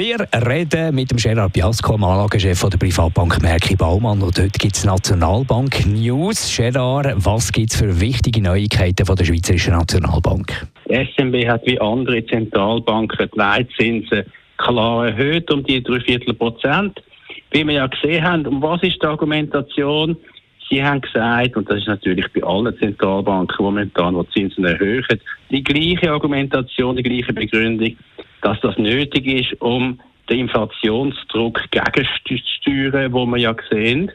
wir reden mit dem Gerard Biasco, dem Anlagechef der Privatbank Merki Baumann. Und dort gibt es Nationalbank News. Gerard, was gibt es für wichtige Neuigkeiten von der Schweizerischen Nationalbank? Die SMB hat wie andere Zentralbanken die Leitzinsen klar erhöht um die Dreiviertel Prozent. Wie wir ja gesehen haben, um was ist die Argumentation? Sie haben gesagt, und das ist natürlich bei allen Zentralbanken momentan, die Zinsen erhöhen, die gleiche Argumentation, die gleiche Begründung dass das nötig ist, um den Inflationsdruck gegenzusteuern, wo wir ja sehen.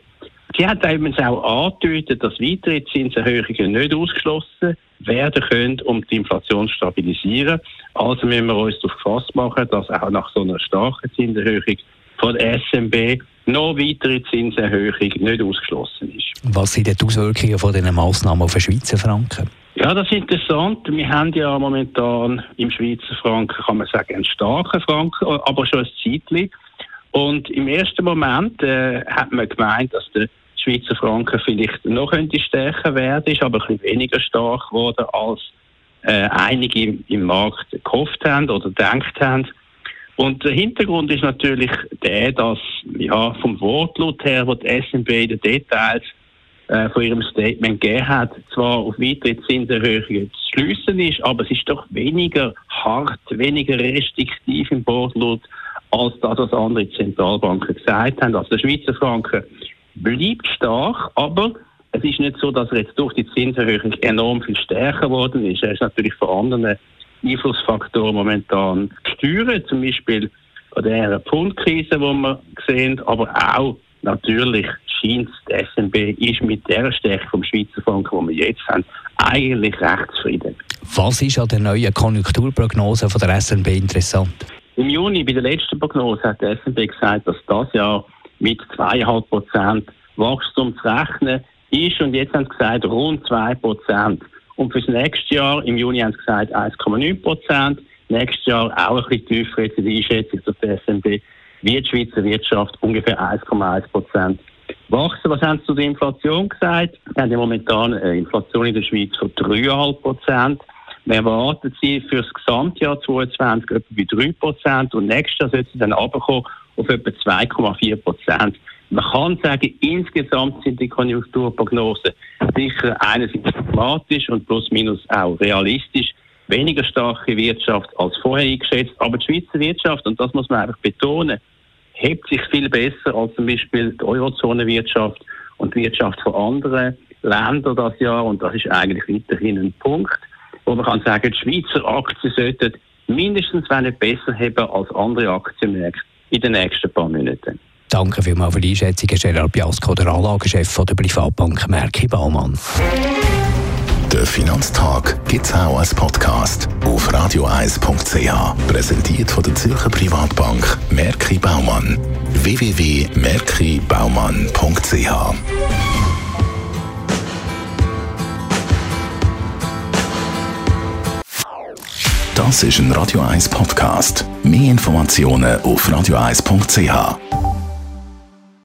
Sie hat übrigens auch angedeutet, dass weitere Zinserhöhungen nicht ausgeschlossen werden können, um die Inflation zu stabilisieren. Also müssen wir uns darauf gefasst machen, dass auch nach so einer starken Zinserhöhung von der SMB noch weitere Zinserhöhung nicht ausgeschlossen ist. Was sind die Auswirkungen von diesen Massnahmen auf den Schweizer Franken? Ja, das ist interessant. Wir haben ja momentan im Schweizer Franken, kann man sagen, einen starken Franken, aber schon ein Zeitchen. Und im ersten Moment äh, hat man gemeint, dass der Schweizer Franken vielleicht noch könnte stärker werden, ist aber ein bisschen weniger stark geworden, als äh, einige im, Markt gehofft haben oder gedacht haben. Und der Hintergrund ist natürlich der, dass ja, vom Wortlaut her, wo die SNB in den Details äh, von ihrem Statement gegeben hat, zwar auf weitere Zinserhöhungen zu schliessen ist, aber es ist doch weniger hart, weniger restriktiv im Wortlaut, als das, was andere Zentralbanken gesagt haben. Also der Schweizer Franken bleibt stark, aber es ist nicht so, dass er jetzt durch die Zinserhöhung enorm viel stärker geworden ist. Er ist natürlich von anderen Einflussfaktoren momentan gesteuert, zum Beispiel von der Pfundkrise, die wir sehen, aber auch natürlich scheint die SNB ist mit der Stärke vom Schweizer Franken, die wir jetzt haben, eigentlich recht zufrieden. Was ist an der neuen Konjunkturprognose von der SNB interessant? Im Juni, bei der letzten Prognose, hat die SNB gesagt, dass das Jahr mit 2,5 Prozent Wachstum zu rechnen ist. Und jetzt haben sie gesagt, rund 2 Prozent. Und für das nächste Jahr, im Juni haben sie gesagt 1,9 Prozent. Nächstes Jahr auch ein bisschen tiefer jetzt in der Einschätzung durch die SNB, wie die Schweizer Wirtschaft ungefähr 1,1 Prozent wachsen. Was haben Sie zu der Inflation gesagt? Wir haben ja momentan eine Inflation in der Schweiz von 3,5 Prozent. Wir erwarten sie für das Gesamtjahr 2022 etwa bei 3 Prozent und nächstes Jahr sollte sie dann runterkommen auf etwa 2,4 Prozent. Man kann sagen, insgesamt sind die Konjunkturprognosen sicher einerseits pragmatisch und plus minus auch realistisch. Weniger starke Wirtschaft als vorher eingeschätzt. Aber die Schweizer Wirtschaft, und das muss man einfach betonen, hebt sich viel besser als zum Beispiel die Eurozonenwirtschaft und die Wirtschaft von anderen Ländern das Jahr. Und das ist eigentlich weiterhin ein Punkt, wo man kann sagen, die Schweizer Aktien sollten mindestens, wenn nicht besser haben als andere Aktienmärkte in den nächsten paar Monaten. Danke vielmals für die Einschätzung, Gerard Biasco, der Anlagechef der Privatbank Merki Baumann. Der Finanztag gibt es auch als Podcast auf radioeis.ch. Präsentiert von der Zürcher Privatbank Merki Baumann. www.merkibaumann.ch Das ist ein Radio 1 Podcast. Mehr Informationen auf radioeis.ch.